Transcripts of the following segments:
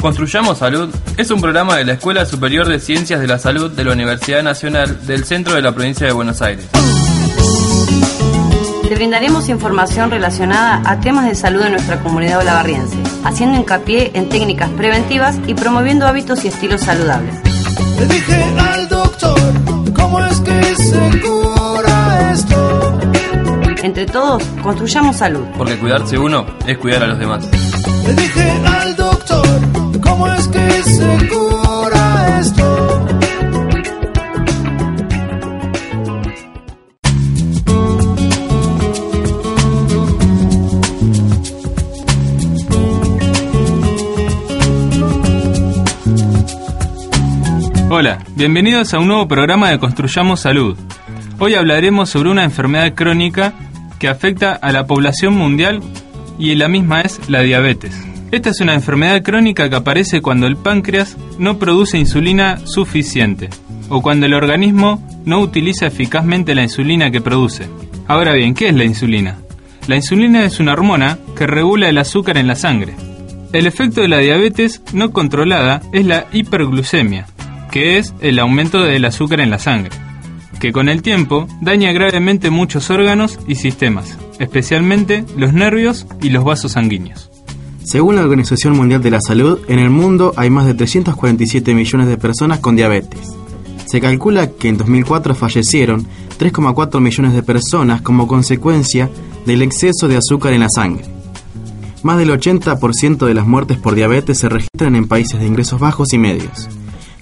Construyamos Salud es un programa de la Escuela Superior de Ciencias de la Salud de la Universidad Nacional del Centro de la Provincia de Buenos Aires. Te brindaremos información relacionada a temas de salud en nuestra comunidad olavarriense, haciendo hincapié en técnicas preventivas y promoviendo hábitos y estilos saludables. Le dije al doctor, ¿cómo es que se cura esto? Entre todos, construyamos salud. Porque cuidarse uno es cuidar a los demás. Le dije al doctor, ¿cómo es que se cura esto? Hola, bienvenidos a un nuevo programa de Construyamos Salud. Hoy hablaremos sobre una enfermedad crónica que afecta a la población mundial y la misma es la diabetes. Esta es una enfermedad crónica que aparece cuando el páncreas no produce insulina suficiente o cuando el organismo no utiliza eficazmente la insulina que produce. Ahora bien, ¿qué es la insulina? La insulina es una hormona que regula el azúcar en la sangre. El efecto de la diabetes no controlada es la hiperglucemia, que es el aumento del azúcar en la sangre, que con el tiempo daña gravemente muchos órganos y sistemas, especialmente los nervios y los vasos sanguíneos. Según la Organización Mundial de la Salud, en el mundo hay más de 347 millones de personas con diabetes. Se calcula que en 2004 fallecieron 3,4 millones de personas como consecuencia del exceso de azúcar en la sangre. Más del 80% de las muertes por diabetes se registran en países de ingresos bajos y medios.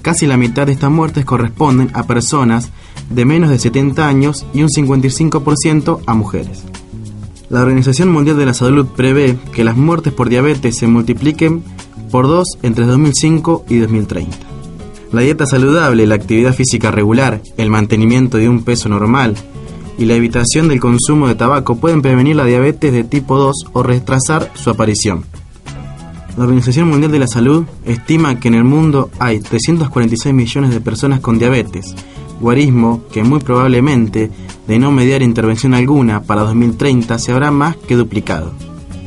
Casi la mitad de estas muertes corresponden a personas de menos de 70 años y un 55% a mujeres. La Organización Mundial de la Salud prevé que las muertes por diabetes se multipliquen por dos entre 2005 y 2030. La dieta saludable, la actividad física regular, el mantenimiento de un peso normal y la evitación del consumo de tabaco pueden prevenir la diabetes de tipo 2 o retrasar su aparición. La Organización Mundial de la Salud estima que en el mundo hay 346 millones de personas con diabetes, que muy probablemente, de no mediar intervención alguna, para 2030 se habrá más que duplicado.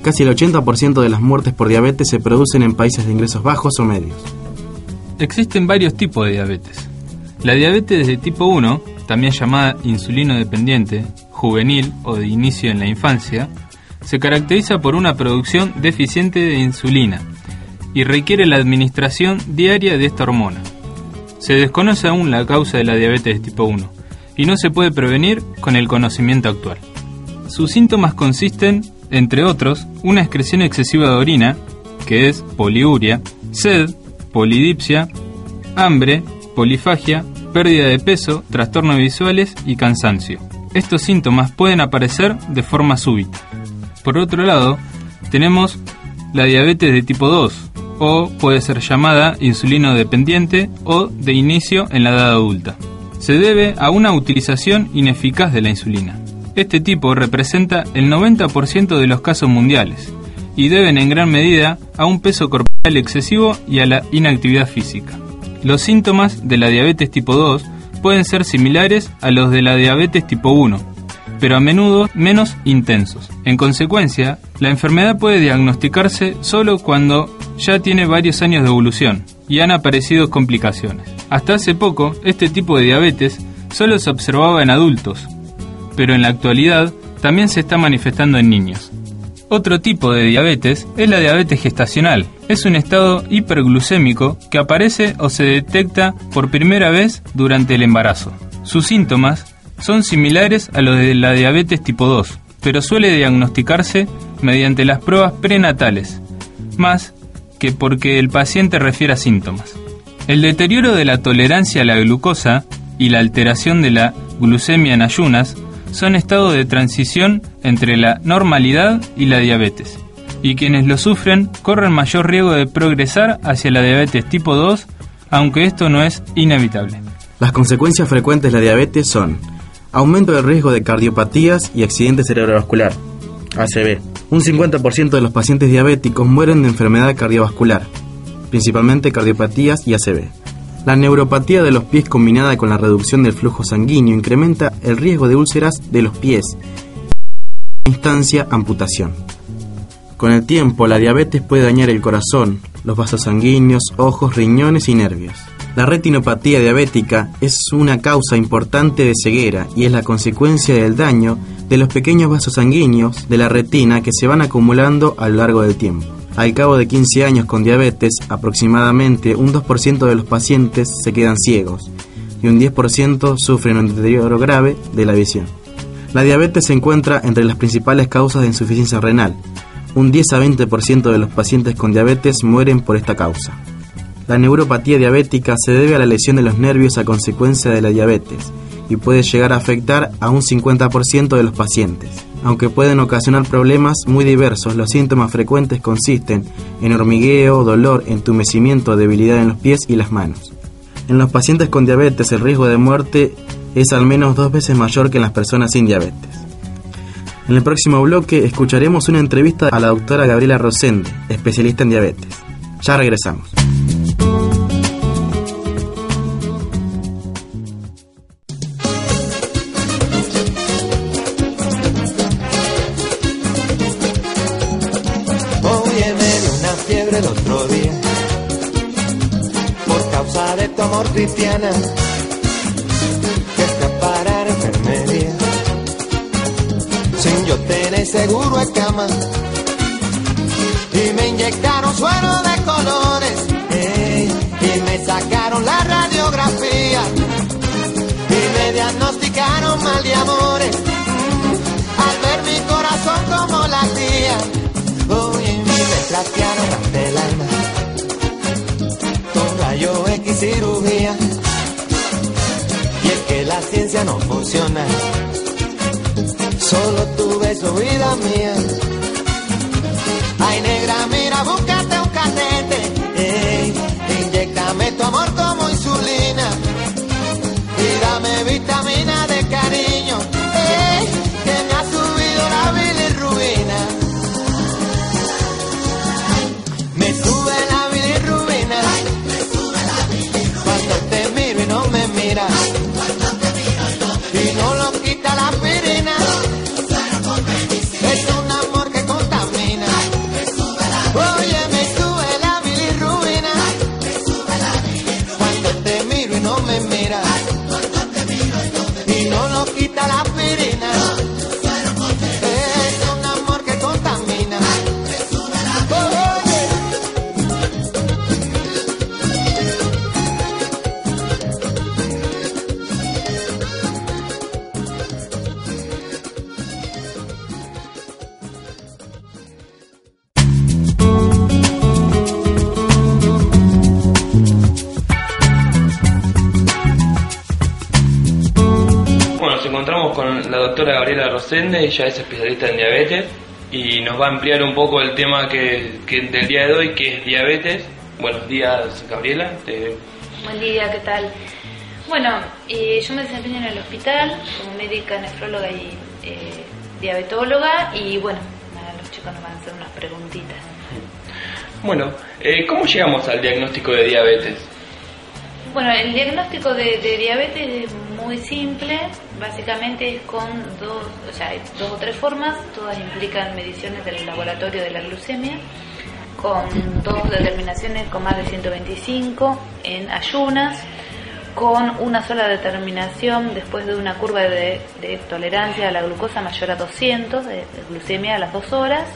Casi el 80% de las muertes por diabetes se producen en países de ingresos bajos o medios. Existen varios tipos de diabetes. La diabetes de tipo 1, también llamada insulino dependiente, juvenil o de inicio en la infancia, se caracteriza por una producción deficiente de insulina y requiere la administración diaria de esta hormona. Se desconoce aún la causa de la diabetes de tipo 1 y no se puede prevenir con el conocimiento actual. Sus síntomas consisten, entre otros, una excreción excesiva de orina, que es poliuria, sed, polidipsia, hambre, polifagia, pérdida de peso, trastornos visuales y cansancio. Estos síntomas pueden aparecer de forma súbita. Por otro lado, tenemos la diabetes de tipo 2, o puede ser llamada insulino dependiente o de inicio en la edad adulta. Se debe a una utilización ineficaz de la insulina. Este tipo representa el 90% de los casos mundiales y deben en gran medida a un peso corporal excesivo y a la inactividad física. Los síntomas de la diabetes tipo 2 pueden ser similares a los de la diabetes tipo 1, pero a menudo menos intensos. En consecuencia, la enfermedad puede diagnosticarse solo cuando ya tiene varios años de evolución y han aparecido complicaciones. Hasta hace poco, este tipo de diabetes solo se observaba en adultos, pero en la actualidad también se está manifestando en niños. Otro tipo de diabetes es la diabetes gestacional. Es un estado hiperglucémico que aparece o se detecta por primera vez durante el embarazo. Sus síntomas son similares a los de la diabetes tipo 2, pero suele diagnosticarse mediante las pruebas prenatales, más que porque el paciente refiera síntomas. El deterioro de la tolerancia a la glucosa y la alteración de la glucemia en ayunas son estados de transición entre la normalidad y la diabetes. y quienes lo sufren corren mayor riesgo de progresar hacia la diabetes tipo 2, aunque esto no es inevitable. Las consecuencias frecuentes de la diabetes son aumento del riesgo de cardiopatías y accidente cerebrovascular, ACV. Un 50% de los pacientes diabéticos mueren de enfermedad cardiovascular, principalmente cardiopatías y ACV. La neuropatía de los pies combinada con la reducción del flujo sanguíneo incrementa el riesgo de úlceras de los pies. Instancia amputación. Con el tiempo, la diabetes puede dañar el corazón, los vasos sanguíneos, ojos, riñones y nervios. La retinopatía diabética es una causa importante de ceguera y es la consecuencia del daño de los pequeños vasos sanguíneos de la retina que se van acumulando a lo largo del tiempo. Al cabo de 15 años con diabetes, aproximadamente un 2% de los pacientes se quedan ciegos y un 10% sufren un deterioro grave de la visión. La diabetes se encuentra entre las principales causas de insuficiencia renal. Un 10 a 20% de los pacientes con diabetes mueren por esta causa. La neuropatía diabética se debe a la lesión de los nervios a consecuencia de la diabetes y puede llegar a afectar a un 50% de los pacientes. Aunque pueden ocasionar problemas muy diversos, los síntomas frecuentes consisten en hormigueo, dolor, entumecimiento, debilidad en los pies y las manos. En los pacientes con diabetes el riesgo de muerte es al menos dos veces mayor que en las personas sin diabetes. En el próximo bloque escucharemos una entrevista a la doctora Gabriela Rosende, especialista en diabetes. Ya regresamos. Cristiana que escapar enfermería. Sin yo tener seguro de cama. Y me inyectaron suero de colores ey, y me sacaron la radiografía. Y me diagnosticaron mal de amores al ver mi corazón como latía Oye, y me trastearon hasta el no funciona. Solo tu beso vida mía. Ay negra mira búscate un catete ey, inyectame tu amor como insulina. Y dame vitamina ella es especialista en diabetes y nos va a ampliar un poco el tema que, que del día de hoy, que es diabetes. Buenos días, Gabriela. Te- Buen día, ¿qué tal? Bueno, eh, yo me desempeño en el hospital como médica nefróloga y eh, diabetóloga y bueno, nada, los chicos nos van a hacer unas preguntitas. Bueno, eh, ¿cómo llegamos al diagnóstico de diabetes? Bueno, el diagnóstico de, de diabetes es muy simple, básicamente es con dos, o sea, dos o tres formas, todas implican mediciones del laboratorio de la glucemia, con dos determinaciones con más de 125 en ayunas, con una sola determinación después de una curva de, tolerancia a la glucosa mayor a 200, de, de glucemia a las dos horas,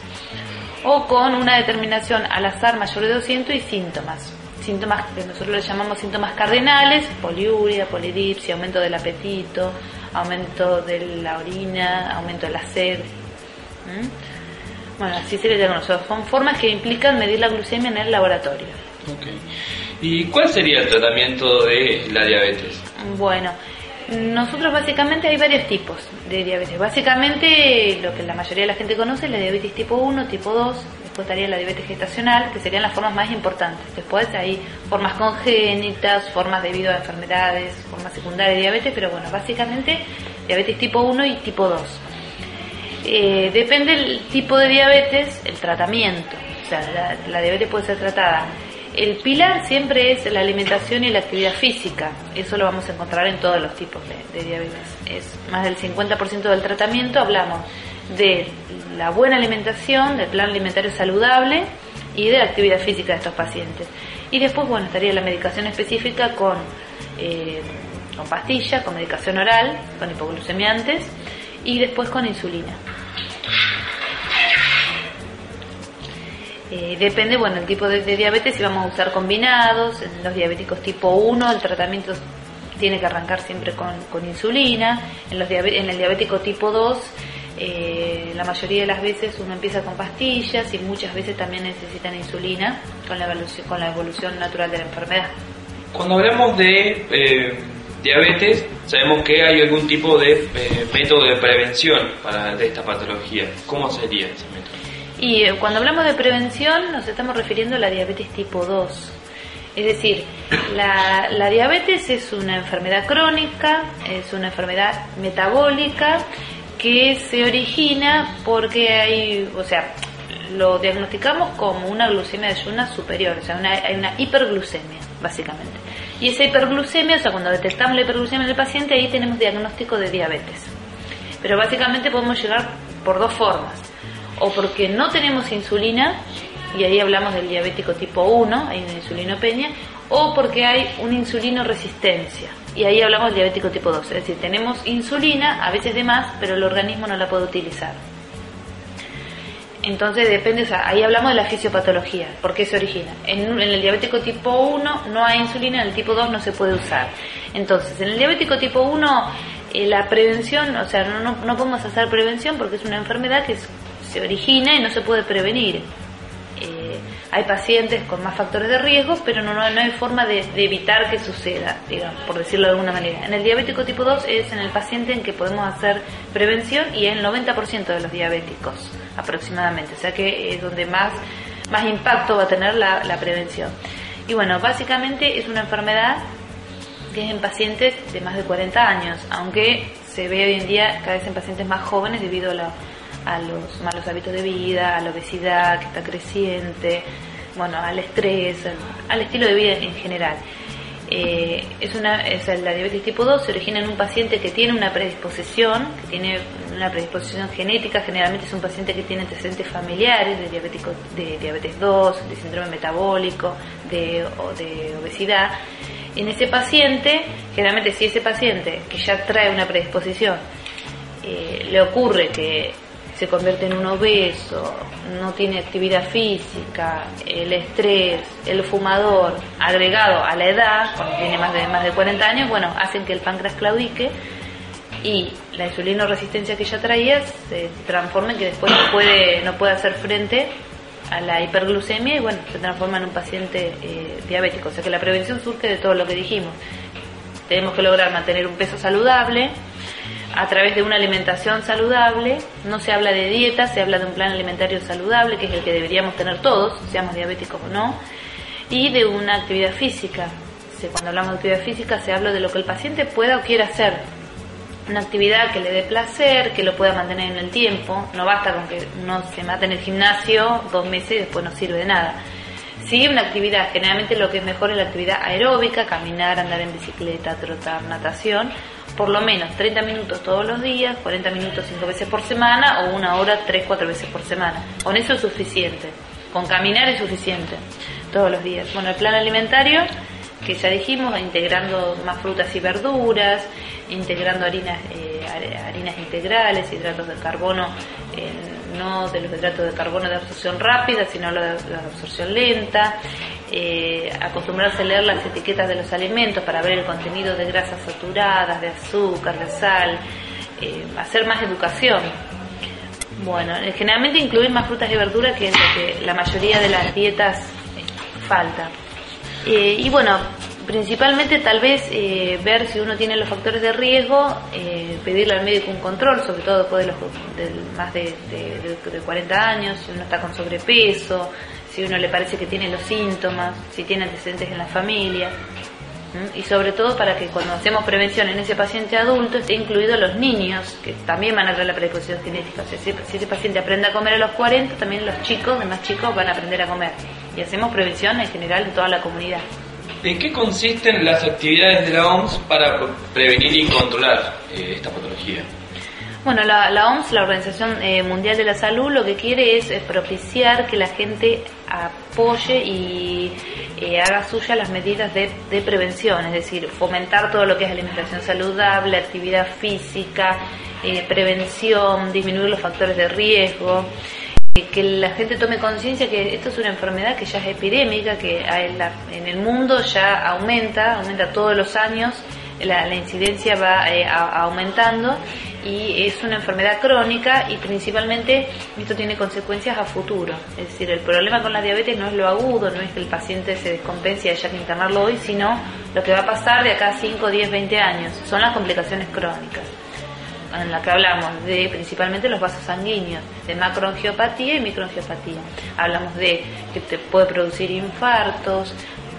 o con una determinación al azar mayor de 200 y síntomas. Síntomas que nosotros le llamamos síntomas cardinales, poliuria, polidipsia, aumento del apetito, aumento de la orina, aumento de la sed. ¿Mm? Bueno, así se le llama. Son formas que implican medir la glucemia en el laboratorio. ¿Y cuál sería el tratamiento de la diabetes? Bueno, nosotros básicamente hay varios tipos de diabetes. Básicamente lo que la mayoría de la gente conoce es la diabetes tipo 1, tipo 2, después estaría la diabetes gestacional, que serían las formas más importantes. Después hay formas congénitas, formas debido a enfermedades, formas secundarias de diabetes, pero bueno, básicamente diabetes tipo 1 y tipo 2. Eh, depende del tipo de diabetes, el tratamiento. O sea, la, la diabetes puede ser tratada el pilar siempre es la alimentación y la actividad física. Eso lo vamos a encontrar en todos los tipos de, diabetes. Es más del 50% del tratamiento. Hablamos de la buena alimentación, del plan alimentario saludable y de la actividad física de estos pacientes. Y después, bueno, estaría la medicación específica con, eh, con pastillas, con medicación oral, con hipoglucemiantes y después con insulina. Eh, depende, bueno, el tipo de, diabetes, si vamos a usar combinados, en los diabéticos tipo 1 el tratamiento tiene que arrancar siempre con, insulina, en, los en el diabético tipo 2 eh, la mayoría de las veces uno empieza con pastillas y muchas veces también necesitan insulina con la evolución, con la evolución natural de la enfermedad. Cuando hablamos de eh, diabetes, sabemos que hay algún tipo de método de prevención para de esta patología. ¿Cómo sería ese método? Y eh, cuando hablamos de prevención nos estamos refiriendo a la diabetes tipo 2. Es decir, la, diabetes es una enfermedad crónica, es una enfermedad metabólica que se origina porque hay, o sea, lo diagnosticamos como una glucemia de ayunas superior, o sea, hay una hiperglucemia, básicamente. Y esa hiperglucemia, o sea, cuando detectamos la hiperglucemia en el paciente, ahí tenemos diagnóstico de diabetes. Pero básicamente podemos llegar por dos formas o porque no tenemos insulina, y ahí hablamos del diabético tipo 1, hay una insulinopenia, o porque hay una insulino resistencia, y ahí hablamos del diabético tipo 2, es decir, tenemos insulina, a veces de más, pero el organismo no la puede utilizar. Entonces depende, o sea, ahí hablamos de la fisiopatología, por qué se origina. En, el diabético tipo 1 no hay insulina, en el tipo 2 no se puede usar. Entonces, en el diabético tipo 1 eh, la prevención, o sea, no, no, no podemos hacer prevención porque es una enfermedad que se origina y no se puede prevenir. Hay pacientes con más factores de riesgo, pero no, no, hay forma de, evitar que suceda, digamos, por decirlo de alguna manera. En el diabético tipo 2 es en el paciente en que podemos hacer prevención y en el 90% de los diabéticos aproximadamente, o sea que es donde más, más impacto va a tener la, la prevención. Y bueno, básicamente es una enfermedad que es en pacientes de más de 40 años, aunque se ve hoy en día cada vez en pacientes más jóvenes debido a la a los malos hábitos de vida, a la obesidad que está creciente, bueno, al estrés, al, estilo de vida en general. Eh, es una, la diabetes tipo 2 se origina en un paciente que tiene una predisposición, que tiene una predisposición genética, generalmente es un paciente que tiene antecedentes familiares de, diabético, de diabetes 2, de síndrome metabólico, de, o de obesidad. En ese paciente, generalmente si ese paciente que ya trae una predisposición, eh, le ocurre que se convierte en un obeso, no tiene actividad física, el estrés, el fumador, agregado a la edad, cuando tiene más de, más de 40 años, bueno, hacen que el páncreas claudique y la insulino resistencia que ya traía se transforma en que después no puede, no puede hacer frente a la hiperglucemia y bueno, se transforma en un paciente eh, diabético. O sea que la prevención surge de todo lo que dijimos. Tenemos que lograr mantener un peso saludable, a través de una alimentación saludable, no se habla de dieta, se habla de un plan alimentario saludable, que es el que deberíamos tener todos, seamos diabéticos o no, y de una actividad física. Cuando hablamos de actividad física se habla de lo que el paciente pueda o quiera hacer. Una actividad que le dé placer, que lo pueda mantener en el tiempo. No basta con que uno se mate en el gimnasio dos meses y después no sirve de nada. Sí, una actividad, generalmente lo que es mejor es la actividad aeróbica, caminar, andar en bicicleta, trotar, natación, por lo menos 30 minutos todos los días, 40 minutos 5 veces por semana o una hora 3, 4 veces por semana. Con eso es suficiente. Con caminar es suficiente todos los días. Bueno, el plan alimentario, que ya dijimos, integrando más frutas y verduras, integrando harinas, eh, harinas integrales, hidratos de carbono, no de los hidratos de carbono de absorción rápida, sino de, de absorción lenta, eh, acostumbrarse a leer las etiquetas de los alimentos para ver el contenido de grasas saturadas, de azúcar, de sal, eh, hacer más educación. Bueno, eh, generalmente incluir más frutas y verduras que lo que la mayoría de las dietas falta. y bueno, Principalmente tal vez eh, ver si uno tiene los factores de riesgo, eh, pedirle al médico un control, sobre todo después de, los, más de, de, de 40 años, si uno está con sobrepeso, si uno le parece que tiene los síntomas, si tiene antecedentes en la familia. Y sobre todo para que cuando hacemos prevención en ese paciente adulto esté incluido los niños, que también van a tener la predisposición genética. Si, ese paciente aprende a comer a los 40, también los chicos, de más chicos, van a aprender a comer. Y hacemos prevención en general en toda la comunidad. ¿En qué consisten las actividades de la OMS para prevenir y controlar eh, esta patología? Bueno, la, OMS, la Organización eh, Mundial de la Salud, lo que quiere es, propiciar que la gente apoye y eh, haga suya las medidas de, de, prevención, es decir, fomentar todo lo que es alimentación saludable, actividad física, eh, prevención, disminuir los factores de riesgo, que la gente tome conciencia que esto es una enfermedad que ya es epidémica, que en el mundo ya aumenta, aumenta todos los años, la, la incidencia va aumentando y es una enfermedad crónica y principalmente esto tiene consecuencias a futuro. Es decir, el problema con la diabetes no es lo agudo, no es que el paciente se descompense y haya que internarlo hoy, sino lo que va a pasar de acá a 5, 10, 20 años. Son las complicaciones crónicas en las que hablamos de principalmente los vasos sanguíneos, de macroangiopatía y microangiopatía. Hablamos de que te puede producir infartos,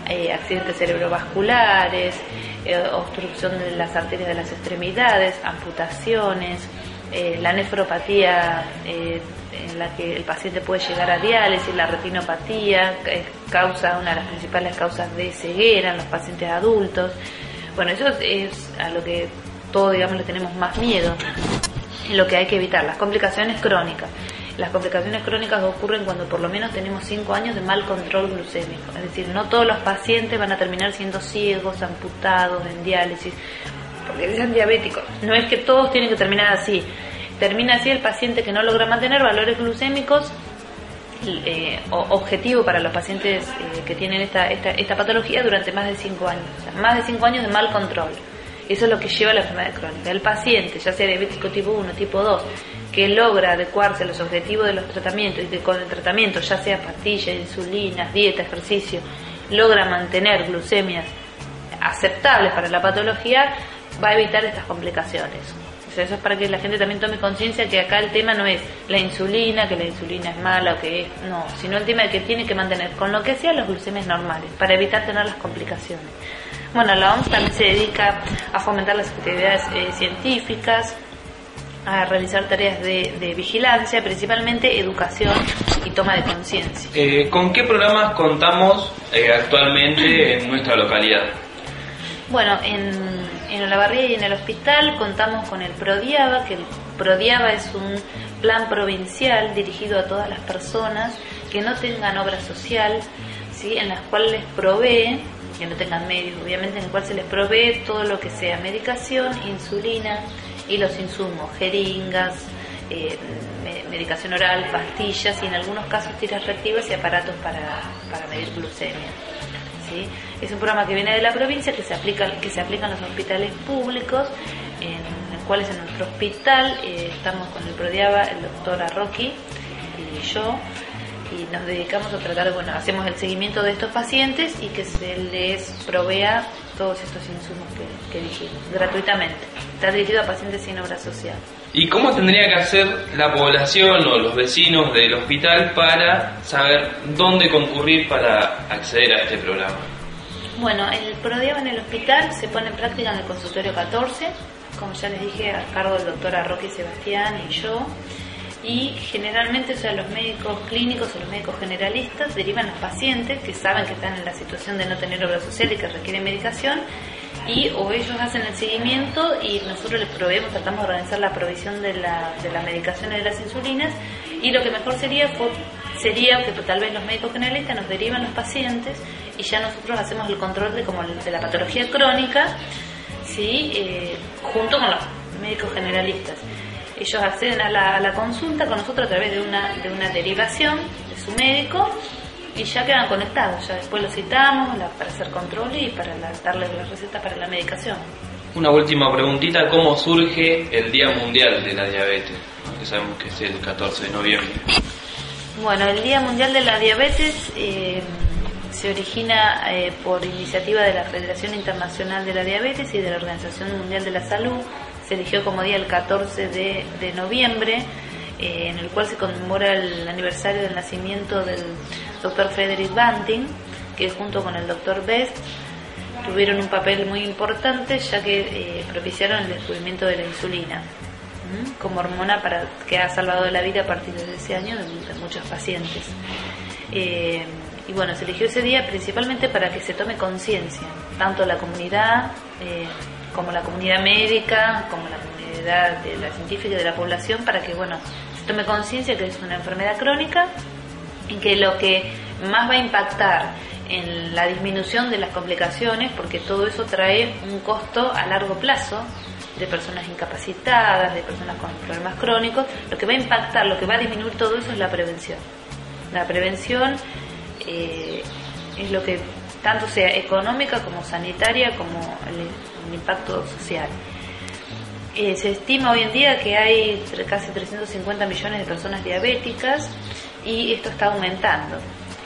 eh, accidentes cerebrovasculares, eh, obstrucción de las arterias de las extremidades, amputaciones, eh, la nefropatía en la que el paciente puede llegar a diálisis, la retinopatía, causa una de las principales causas de ceguera en los pacientes adultos. Bueno, eso es a lo que todos, digamos, le tenemos más miedo, lo que hay que evitar, las complicaciones crónicas. Las complicaciones crónicas ocurren cuando por lo menos tenemos 5 años de mal control glucémico. Es decir, no todos los pacientes van a terminar siendo ciegos, amputados, en diálisis, porque sean diabéticos. No es que todos tienen que terminar así. Termina así el paciente que no logra mantener valores glucémicos eh, objetivo para los pacientes eh, que tienen esta, esta, esta, patología durante más de 5 años. más de 5 años de mal control. Eso es lo que lleva a la enfermedad crónica. El paciente, ya sea diabético tipo 1, tipo 2, que logra adecuarse a los objetivos de los tratamientos y que con el tratamiento, ya sea pastillas, insulinas, dieta, ejercicio, logra mantener glucemias aceptables para la patología, va a evitar estas complicaciones. eso es para que la gente también tome conciencia que acá el tema no es la insulina, que la insulina es mala o que es, no, sino el tema de que tiene que mantener con lo que sea los glucemias normales para evitar tener las complicaciones. Bueno, la OMS también se dedica a fomentar las actividades eh, científicas, a realizar tareas de, vigilancia, principalmente educación y toma de conciencia. Eh, ¿Con qué programas contamos eh, actualmente en nuestra localidad? Bueno, en, en Olavarría y en el hospital contamos con el PRODIABA, que el PRODIABA es un plan provincial dirigido a todas las personas que no tengan obra social, ¿sí? en las cuales les provee, que no tengan medios, obviamente, en el cual se les provee todo lo que sea medicación, insulina, y los insumos, jeringas, eh, medicación oral, pastillas y en algunos casos tiras reactivas y aparatos para, para medir glucemia. ¿sí? Es un programa que viene de la provincia que se aplica, que se aplica en los hospitales públicos, en los cuales en nuestro hospital eh, estamos con el Prodiaba, el doctor Arroqui y yo, y nos dedicamos a tratar, bueno, hacemos el seguimiento de estos pacientes y que se les provea todos estos insumos que, dijimos, gratuitamente. Está dirigido a pacientes sin obra social. ¿Y cómo tendría que hacer la población o los vecinos del hospital para saber dónde concurrir para acceder a este programa? Bueno, el PRODIAB en el hospital se pone en práctica en el consultorio 14, como ya les dije, a cargo del doctor Arroque Sebastián y yo y generalmente sea, los médicos clínicos o los médicos generalistas derivan a pacientes que saben que están en la situación de no tener obra social y que requieren medicación y o ellos hacen el seguimiento y nosotros les proveemos, tratamos de organizar la provisión de la, de la medicación y de las insulinas y lo que mejor sería sería que tal vez los médicos generalistas nos derivan los pacientes y ya nosotros hacemos el control de, como de la patología crónica ¿sí? Eh, junto con los médicos generalistas ellos acceden a la, consulta con nosotros a través de una, de una derivación de su médico y ya quedan conectados. Ya después los citamos para hacer control y para darles la receta para la medicación. Una última preguntita, ¿cómo surge el Día Mundial de la Diabetes? Que sabemos que es el 14 de noviembre. Bueno, el Día Mundial de la Diabetes eh, se origina eh, por iniciativa de la Federación Internacional de la Diabetes y de la Organización Mundial de la Salud. Se eligió como día el 14 de, de noviembre, eh, en el cual se conmemora el aniversario del nacimiento del doctor Frederick Banting, que junto con el doctor Best tuvieron un papel muy importante ya que eh, propiciaron el descubrimiento de la insulina como hormona para que ha salvado la vida a partir de ese año de, muchos pacientes. Eh, y bueno, se eligió ese día principalmente para que se tome conciencia, tanto la comunidad como la comunidad médica, como la comunidad de la científica de la población, para que bueno, se tome conciencia que es una enfermedad crónica y que lo que más va a impactar en la disminución de las complicaciones, porque todo eso trae un costo a largo plazo de personas incapacitadas, de personas con problemas crónicos, lo que va a impactar, lo que va a disminuir todo eso es la prevención. La prevención eh, es lo que tanto sea económica como sanitaria como el, impacto social. Eh, se estima hoy en día que hay casi 350 millones de personas diabéticas y esto está aumentando.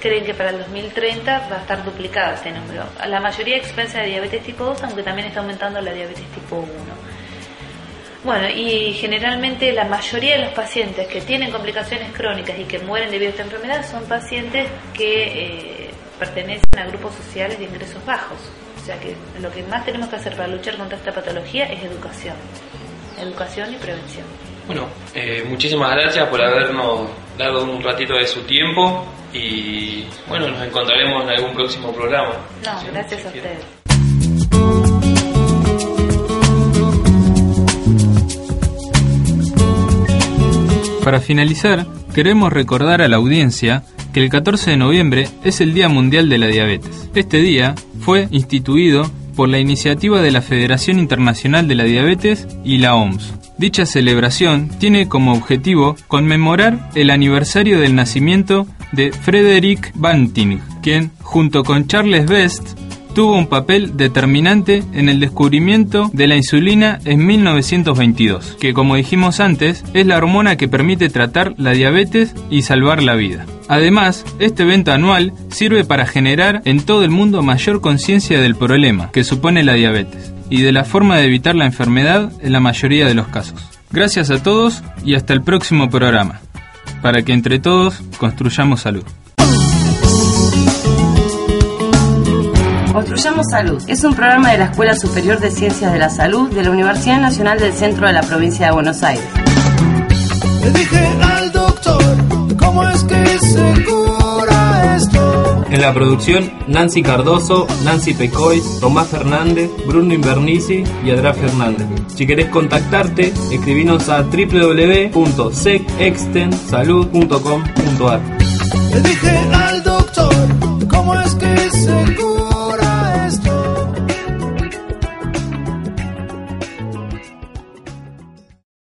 Creen que para el 2030 va a estar duplicado este número. La mayoría expensa de diabetes tipo 2, aunque también está aumentando la diabetes tipo 1. Bueno, y generalmente la mayoría de los pacientes que tienen complicaciones crónicas y que mueren debido a esta enfermedad son pacientes que eh, pertenecen a grupos sociales de ingresos bajos. O sea que lo que más tenemos que hacer para luchar contra esta patología es educación. Educación y prevención. Bueno, eh, muchísimas gracias por habernos dado un ratito de su tiempo y bueno, nos encontraremos en algún próximo programa. No, gracias a ustedes. Para finalizar, queremos recordar a la audiencia que el 14 de noviembre es el Día Mundial de la Diabetes. Este día fue instituido por la iniciativa de la Federación Internacional de la Diabetes y la OMS. Dicha celebración tiene como objetivo conmemorar el aniversario del nacimiento de Frederick Banting, quien, junto con Charles Best, tuvo un papel determinante en el descubrimiento de la insulina en 1922, que como dijimos antes es la hormona que permite tratar la diabetes y salvar la vida. Además, este evento anual sirve para generar en todo el mundo mayor conciencia del problema que supone la diabetes y de la forma de evitar la enfermedad en la mayoría de los casos. Gracias a todos y hasta el próximo programa, para que entre todos construyamos salud. Construyamos Salud es un programa de la Escuela Superior de Ciencias de la Salud de la Universidad Nacional del Centro de la Provincia de Buenos Aires. Le dije al doctor, ¿cómo es que se cura esto? En la producción, Nancy Cardoso, Nancy Pecois, Tomás Fernández, Bruno Invernici y Adra Fernández. Si querés contactarte, escribinos a www.secextensalud.com.ar. Le dije al doctor, ¿cómo es que se